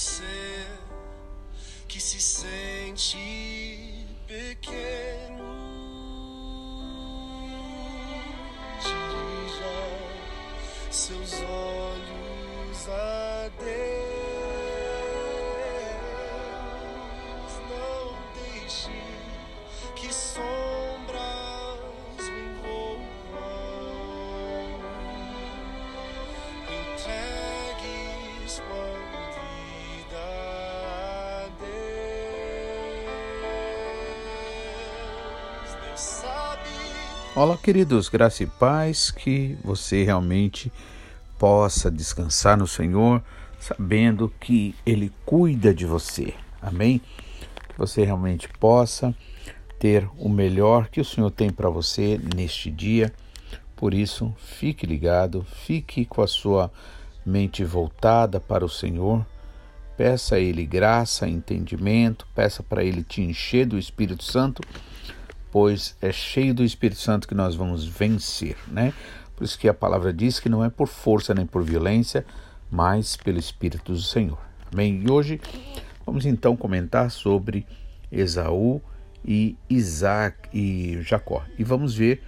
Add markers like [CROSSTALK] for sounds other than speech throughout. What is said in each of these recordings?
você Olá, queridos, graça e paz, que você realmente possa descansar no Senhor, sabendo que Ele cuida de você. Amém? Que você realmente possa ter o melhor que o Senhor tem para você neste dia. Por isso, fique ligado, fique com a sua mente voltada para o Senhor. Peça a Ele graça, entendimento, peça para Ele te encher do Espírito Santo pois é cheio do Espírito Santo que nós vamos vencer, né? Por isso que a palavra diz que não é por força nem por violência, mas pelo Espírito do Senhor. Amém? E hoje vamos então comentar sobre Esaú e Isaac e Jacó. E vamos ver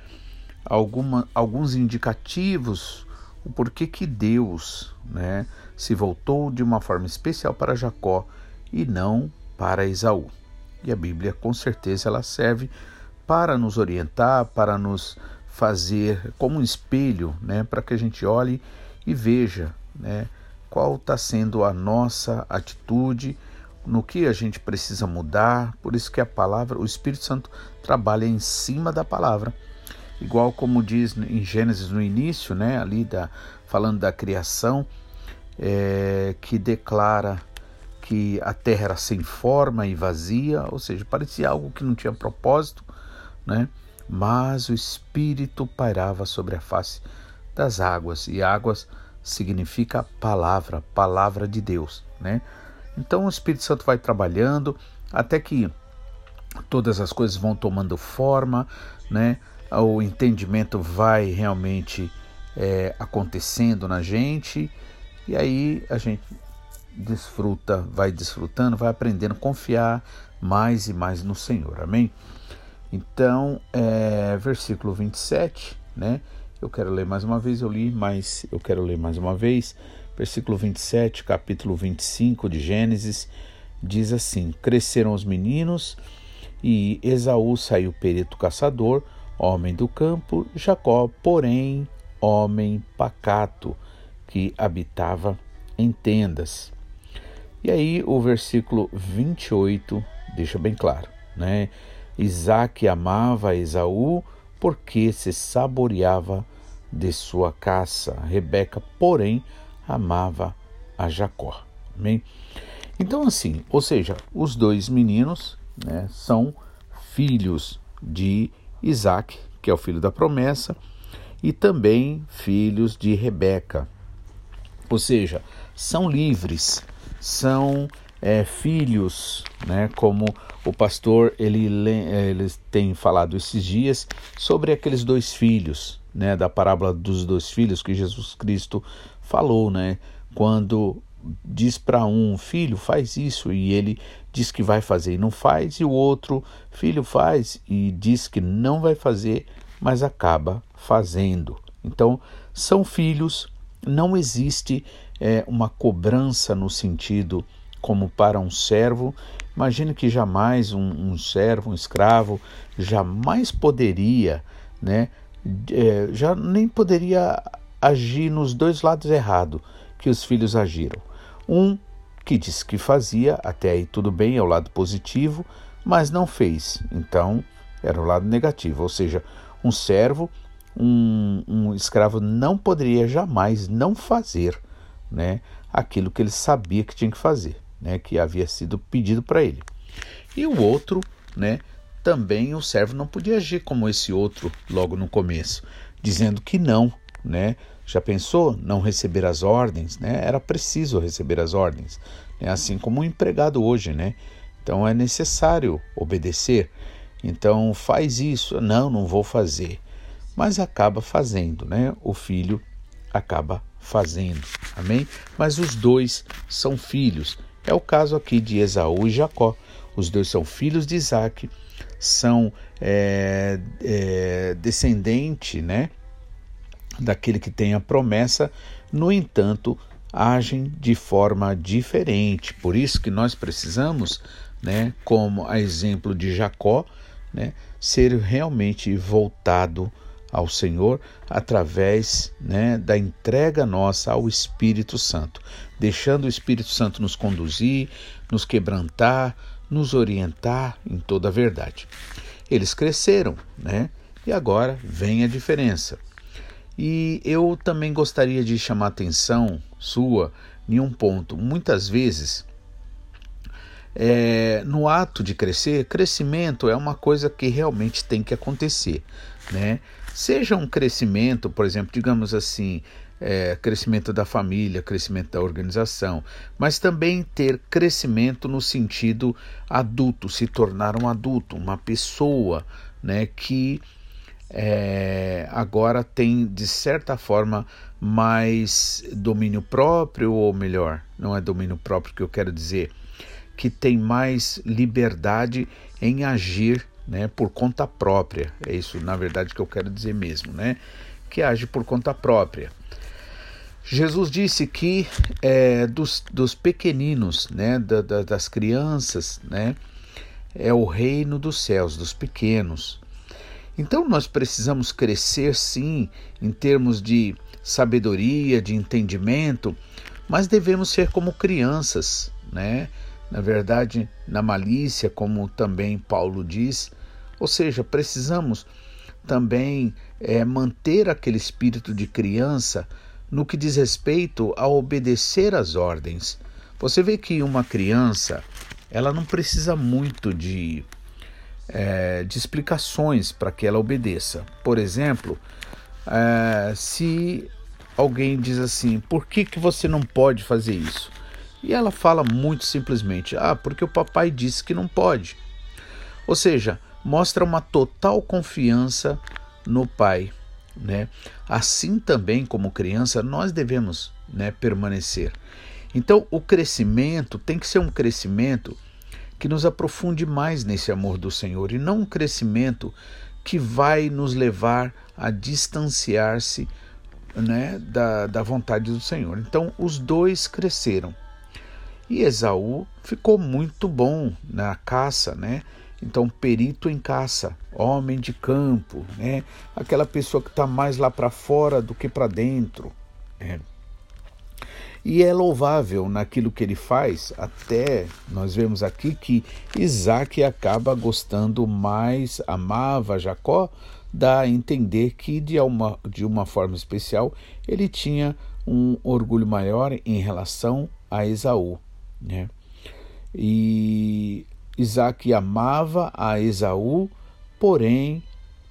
alguma, alguns indicativos o porquê que Deus né, se voltou de uma forma especial para Jacó e não para Esaú. E a Bíblia, com certeza, ela serve para nos orientar, para nos fazer como um espelho, né, para que a gente olhe e veja, né, qual está sendo a nossa atitude, no que a gente precisa mudar. Por isso que a palavra, o Espírito Santo trabalha em cima da palavra, igual como diz em Gênesis no início, né, ali da falando da criação, é, que declara que a terra era sem forma e vazia, ou seja, parecia algo que não tinha propósito, né? Mas o Espírito pairava sobre a face das águas, e águas significa palavra, palavra de Deus, né? Então o Espírito Santo vai trabalhando até que todas as coisas vão tomando forma, né? O entendimento vai realmente é, acontecendo na gente e aí a gente desfruta, vai desfrutando, vai aprendendo a confiar mais e mais no Senhor. Amém? Então, é, versículo 27, né? Eu quero ler mais uma vez, eu li, mas eu quero ler mais uma vez. Versículo 27, capítulo 25 de Gênesis, diz assim: Cresceram os meninos e Esaú saiu perito caçador, homem do campo, Jacó, porém, homem pacato, que habitava em tendas. E aí o versículo 28 deixa bem claro, né? Isaac amava Esaú porque se saboreava de sua caça. Rebeca, porém, amava a Jacó. Amém? Então, assim, ou seja, os dois meninos né, são filhos de Isaac, que é o filho da promessa, e também filhos de Rebeca. Ou seja, são livres, são é, filhos, né, como o pastor ele, ele tem falado esses dias sobre aqueles dois filhos, né, da parábola dos dois filhos que Jesus Cristo falou, né, quando diz para um filho faz isso. E ele diz que vai fazer e não faz e o outro filho faz. E diz que não vai fazer mas acaba fazendo. Então são filhos não existe é, uma cobrança no sentido como para um servo. Imagine que jamais um, um servo, um escravo, jamais poderia, né, é, já nem poderia agir nos dois lados errados que os filhos agiram. Um que disse que fazia, até aí tudo bem, é o lado positivo, mas não fez, então era o lado negativo. Ou seja, um servo, um, um escravo não poderia jamais não fazer né, aquilo que ele sabia que tinha que fazer né, que havia sido pedido para ele. E o outro, né, também o servo não podia agir como esse outro logo no começo, dizendo que não, né? Já pensou não receber as ordens, né? Era preciso receber as ordens, né? assim como o um empregado hoje, né? Então é necessário obedecer. Então faz isso, não, não vou fazer, mas acaba fazendo, né? O filho acaba fazendo, amém? Mas os dois são filhos É o caso aqui de Esaú e Jacó. Os dois são filhos de Isaac, são é, é, descendente né, daquele que tem a promessa, no entanto, agem de forma diferente. Por isso que nós precisamos, né, como a exemplo de Jacó, né, ser realmente voltado ao Senhor através né, da entrega nossa ao Espírito Santo, deixando o Espírito Santo nos conduzir, nos quebrantar, nos orientar em toda a verdade. Eles cresceram, né? E agora vem a diferença. E eu também gostaria de chamar a atenção sua em um ponto. Muitas vezes é, no ato de crescer, crescimento é uma coisa que realmente tem que acontecer, né? Seja um crescimento, por exemplo, digamos assim, é, crescimento da família, crescimento da organização, mas também ter crescimento no sentido adulto, se tornar um adulto, uma pessoa, né, que é, agora tem de certa forma mais domínio próprio, ou melhor, não é domínio próprio que eu quero dizer, que tem mais liberdade em agir né, por conta própria. É isso, na verdade, que eu quero dizer mesmo, né? Que age por conta própria. Jesus disse que é, dos, dos pequeninos, né, da, da, das crianças, né, é o reino dos céus, dos pequenos. Então nós precisamos crescer sim em termos de sabedoria, de entendimento, mas devemos ser como crianças, né? Na verdade, na malícia, como também Paulo diz. Ou seja, precisamos também é, manter aquele espírito de criança no que diz respeito a obedecer às ordens. Você vê que uma criança ela não precisa muito de, é, de explicações para que ela obedeça. Por exemplo, é, se alguém diz assim, por que, que você não pode fazer isso? E ela fala muito simplesmente: Ah, porque o papai disse que não pode. Ou seja, mostra uma total confiança no pai. Né? Assim também, como criança, nós devemos né, permanecer. Então, o crescimento tem que ser um crescimento que nos aprofunde mais nesse amor do Senhor e não um crescimento que vai nos levar a distanciar-se né, da, da vontade do Senhor. Então, os dois cresceram. E Esaú ficou muito bom na caça, né? Então, perito em caça, homem de campo, né? Aquela pessoa que está mais lá para fora do que para dentro. Né? E é louvável naquilo que ele faz, até nós vemos aqui que Isaac acaba gostando mais, amava Jacó, dá a entender que de uma, de uma forma especial ele tinha um orgulho maior em relação a Esaú. Né? E Isaac amava a Esaú, porém,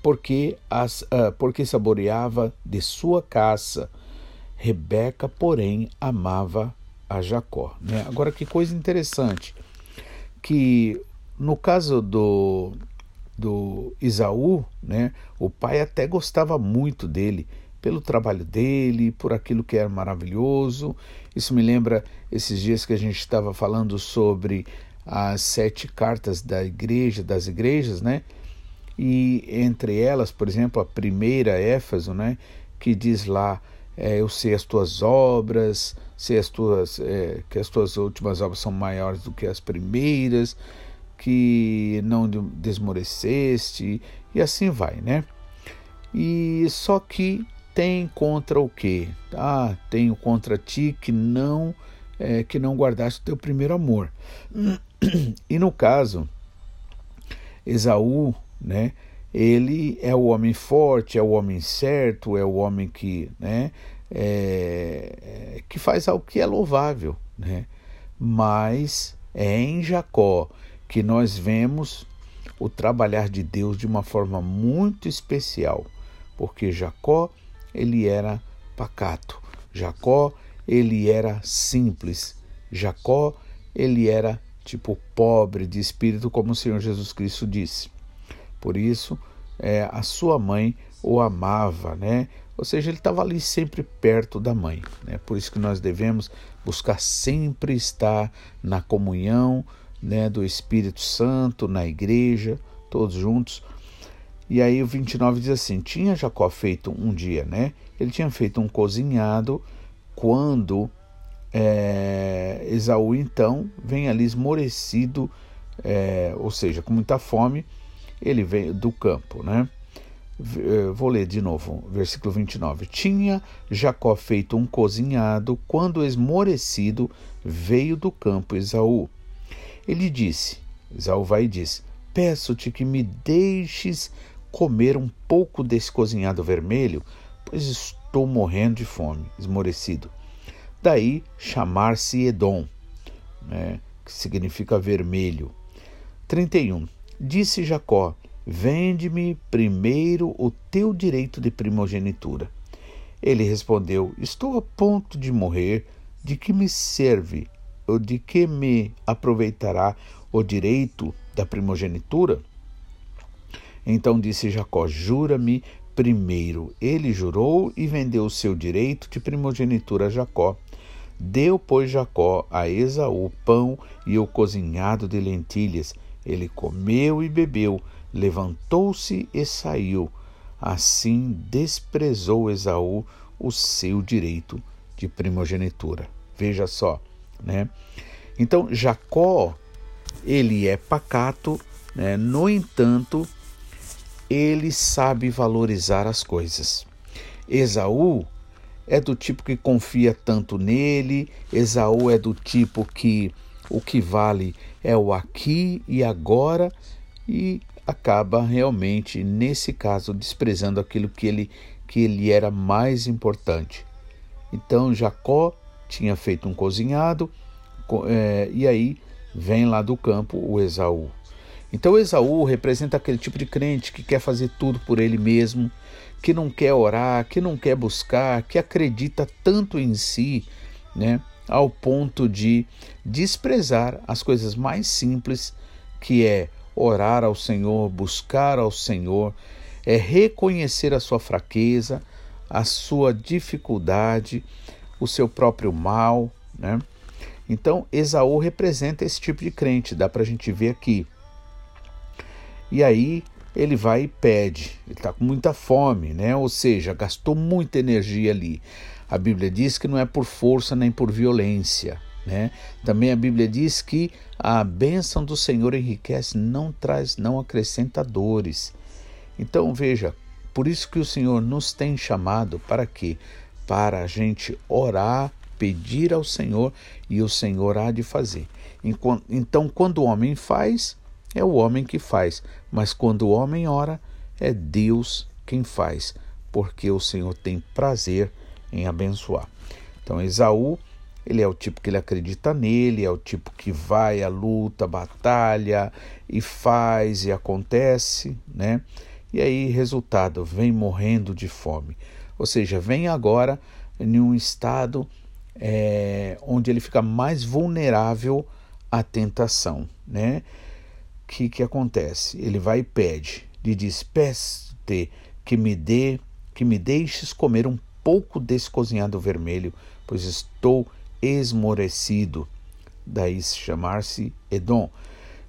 porque, as, uh, porque saboreava de sua caça. Rebeca, porém, amava a Jacó. Né? Agora, que coisa interessante, que no caso do, do Isaú, né, o pai até gostava muito dele, pelo trabalho dele, por aquilo que era maravilhoso. Isso me lembra esses dias que a gente estava falando sobre as sete cartas da igreja, das igrejas, né? E entre elas, por exemplo, a primeira, Éfeso, né? Que diz lá, é, eu sei as tuas obras, sei as tuas, é, que as tuas últimas obras são maiores do que as primeiras, que não desmoreceste, e assim vai, né? E só que tem contra o quê? Ah, tenho contra ti que não é, que não guardaste o teu primeiro amor. [CLEARS THROAT] E no caso, Esaú, né? Ele é o homem forte, é o homem certo, é o homem que, né? É, que faz algo que é louvável, né? Mas é em Jacó que nós vemos o trabalhar de Deus de uma forma muito especial, porque Jacó ele era pacato. Jacó, ele era simples. Jacó, ele era tipo pobre de espírito, como o Senhor Jesus Cristo disse. Por isso, é, a sua mãe o amava, né? Ou seja, ele estava ali sempre perto da mãe. Né? Por isso que nós devemos buscar sempre estar na comunhão né, do Espírito Santo, na igreja, todos juntos. E aí o 29 diz assim: Tinha Jacó feito um dia, né? Ele tinha feito um cozinhado quando é, Esaú então vem ali esmorecido, é, ou seja, com muita fome, ele vem do campo, né? Eh, vou ler de novo, versículo 29. Tinha Jacó feito um cozinhado quando esmorecido veio do campo Esaú. Ele disse: Esaú vai e diz: Peço-te que me deixes comer um pouco desse cozinhado vermelho, pois estou morrendo de fome, esmorecido. Daí chamar-se Edom, né, que significa vermelho. 31. Disse Jacó: Vende-me primeiro o teu direito de primogenitura. Ele respondeu: Estou a ponto de morrer. De que me serve ou de que me aproveitará o direito da primogenitura? Então disse Jacó: Jura-me primeiro. Ele jurou e vendeu o seu direito de primogenitura a Jacó. Deu, pois, Jacó a Esaú pão e o cozinhado de lentilhas. Ele comeu e bebeu, levantou-se e saiu. Assim desprezou Esaú o seu direito de primogenitura. Veja só, né? Então Jacó ele é pacato, né? no entanto ele sabe valorizar as coisas. Esaú é do tipo que confia tanto nele, Esaú é do tipo que o que vale é o aqui e agora e acaba realmente nesse caso desprezando aquilo que ele que ele era mais importante. Então Jacó tinha feito um cozinhado é, e aí vem lá do campo o Esaú. Então Esaú representa aquele tipo de crente que quer fazer tudo por ele mesmo, que não quer orar, que não quer buscar, que acredita tanto em si, né, ao ponto de desprezar as coisas mais simples, que é orar ao Senhor, buscar ao Senhor, é reconhecer a sua fraqueza, a sua dificuldade, o seu próprio mal, né? Então, Esaú representa esse tipo de crente, dá para a gente ver aqui. E aí, ele vai e pede. Ele está com muita fome, né? Ou seja, gastou muita energia ali. A Bíblia diz que não é por força nem por violência. Né? Também a Bíblia diz que a bênção do Senhor enriquece, não traz, não acrescenta dores. Então veja, por isso que o Senhor nos tem chamado para quê? Para a gente orar, pedir ao Senhor e o Senhor há de fazer. Então, quando o homem faz, é o homem que faz, mas quando o homem ora, é Deus quem faz, porque o Senhor tem prazer em abençoar. Então, Esaú, ele é o tipo que ele acredita nele, é o tipo que vai à luta, batalha e faz e acontece, né? E aí, resultado, vem morrendo de fome. Ou seja, vem agora em um estado é, onde ele fica mais vulnerável à tentação, né? Que, que acontece? Ele vai e pede, lhe diz: Peste que me dê, que me deixes comer um pouco desse cozinhado vermelho, pois estou esmorecido. Daí chamar-se Edom.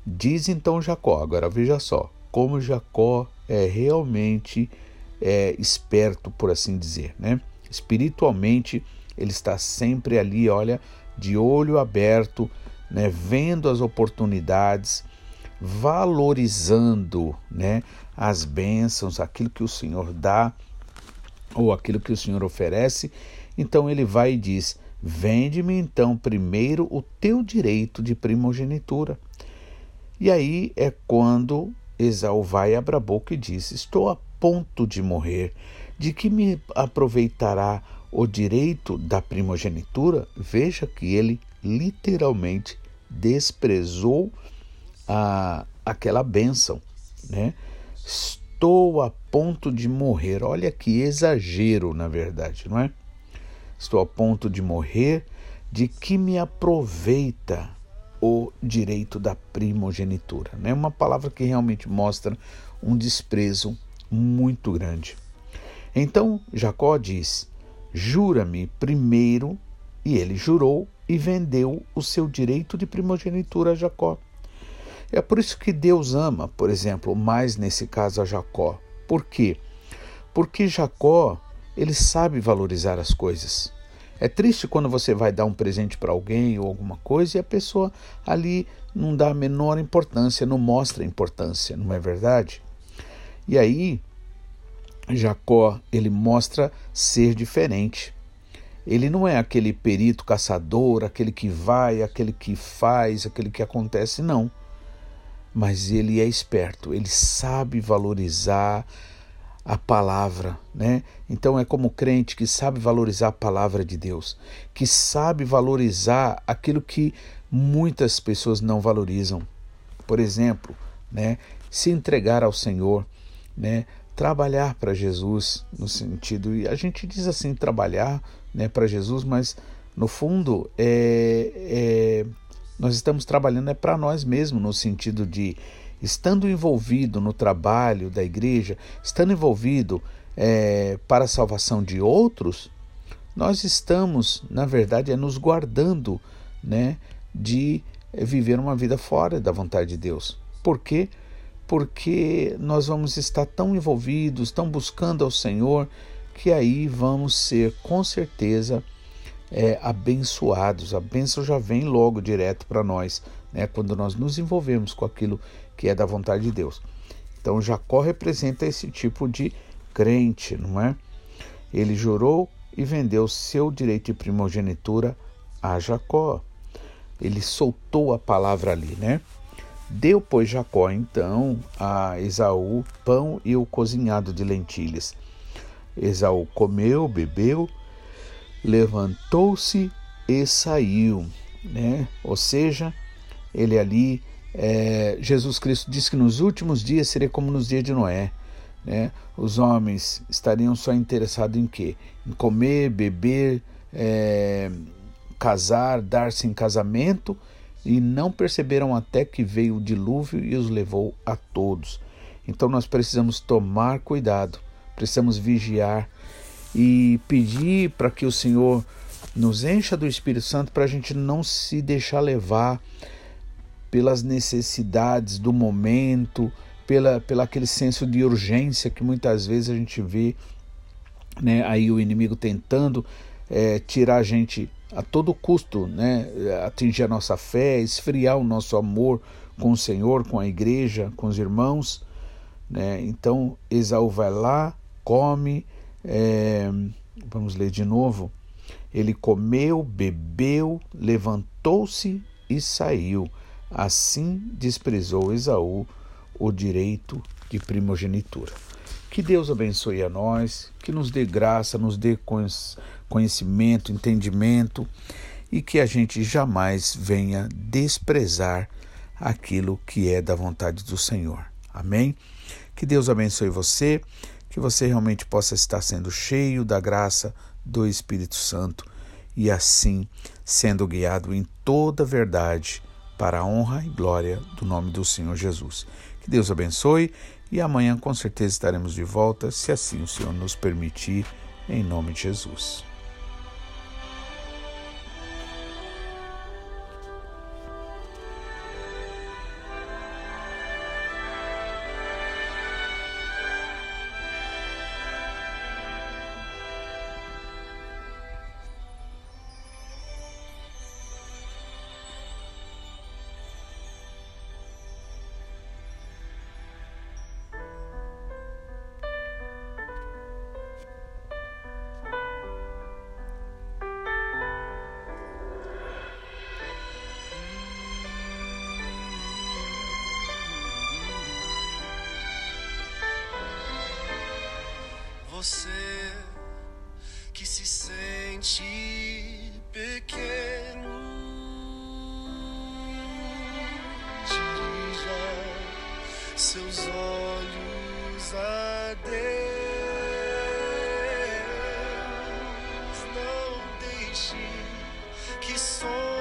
Diz então Jacó, agora veja só, como Jacó é realmente é, esperto, por assim dizer, né? Espiritualmente, ele está sempre ali, olha, de olho aberto, né, vendo as oportunidades, valorizando né, as bênçãos, aquilo que o Senhor dá ou aquilo que o Senhor oferece. Então ele vai e diz: Vende-me então primeiro o teu direito de primogenitura. E aí é quando Esaú vai abrir a boca e diz: Estou a ponto de morrer. De que me aproveitará o direito da primogenitura? Veja que ele literalmente desprezou a, aquela bênção, né? Estou a ponto de morrer. Olha que exagero, na verdade, não é? Estou a ponto de morrer. De que me aproveita o direito da primogenitura? É né? uma palavra que realmente mostra um desprezo muito grande. Então Jacó diz: Jura-me primeiro, e ele jurou e vendeu o seu direito de primogenitura a Jacó. É por isso que Deus ama, por exemplo, mais nesse caso a Jacó. Por quê? Porque Jacó, ele sabe valorizar as coisas. É triste quando você vai dar um presente para alguém ou alguma coisa e a pessoa ali não dá a menor importância, não mostra importância, não é verdade? E aí, Jacó, ele mostra ser diferente. Ele não é aquele perito caçador, aquele que vai, aquele que faz, aquele que acontece, não mas ele é esperto, ele sabe valorizar a palavra, né? Então é como crente que sabe valorizar a palavra de Deus, que sabe valorizar aquilo que muitas pessoas não valorizam. Por exemplo, né, se entregar ao Senhor, né, trabalhar para Jesus no sentido e a gente diz assim trabalhar, né, para Jesus, mas no fundo é, é nós estamos trabalhando é para nós mesmos, no sentido de estando envolvido no trabalho da igreja, estando envolvido é, para a salvação de outros, nós estamos, na verdade, é nos guardando né, de viver uma vida fora da vontade de Deus. Por quê? Porque nós vamos estar tão envolvidos, tão buscando ao Senhor, que aí vamos ser, com certeza, é, abençoados. A bênção já vem logo direto para nós, né, quando nós nos envolvemos com aquilo que é da vontade de Deus. Então Jacó representa esse tipo de crente, não é? Ele jurou e vendeu seu direito de primogenitura a Jacó. Ele soltou a palavra ali, né? Deu, pois, Jacó então a Esaú pão e o cozinhado de lentilhas. Esaú comeu, bebeu levantou-se e saiu, né? Ou seja, ele ali, é, Jesus Cristo disse que nos últimos dias seria como nos dias de Noé, né? Os homens estariam só interessados em quê? Em comer, beber, é, casar, dar-se em casamento e não perceberam até que veio o dilúvio e os levou a todos. Então nós precisamos tomar cuidado, precisamos vigiar e pedir para que o Senhor nos encha do Espírito Santo para a gente não se deixar levar pelas necessidades do momento, pela, pela aquele senso de urgência que muitas vezes a gente vê né, aí o inimigo tentando é, tirar a gente a todo custo, né, atingir a nossa fé, esfriar o nosso amor com o Senhor, com a igreja, com os irmãos. Né? Então Esaú vai lá, come, é, vamos ler de novo. Ele comeu, bebeu, levantou-se e saiu. Assim desprezou Esaú o direito de primogenitura. Que Deus abençoe a nós, que nos dê graça, nos dê conhecimento, entendimento e que a gente jamais venha desprezar aquilo que é da vontade do Senhor. Amém? Que Deus abençoe você que você realmente possa estar sendo cheio da graça do Espírito Santo e assim sendo guiado em toda verdade para a honra e glória do nome do Senhor Jesus. Que Deus abençoe e amanhã com certeza estaremos de volta, se assim o Senhor nos permitir, em nome de Jesus. Seus olhos a Deus. Não deixe que sombras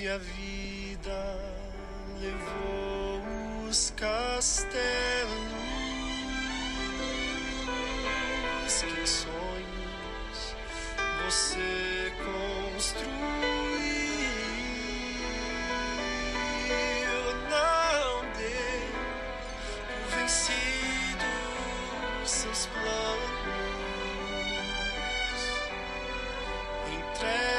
Triste a vida levou os castelos que em sonhos você construiu. Não dê por vencido seus planos. Entregue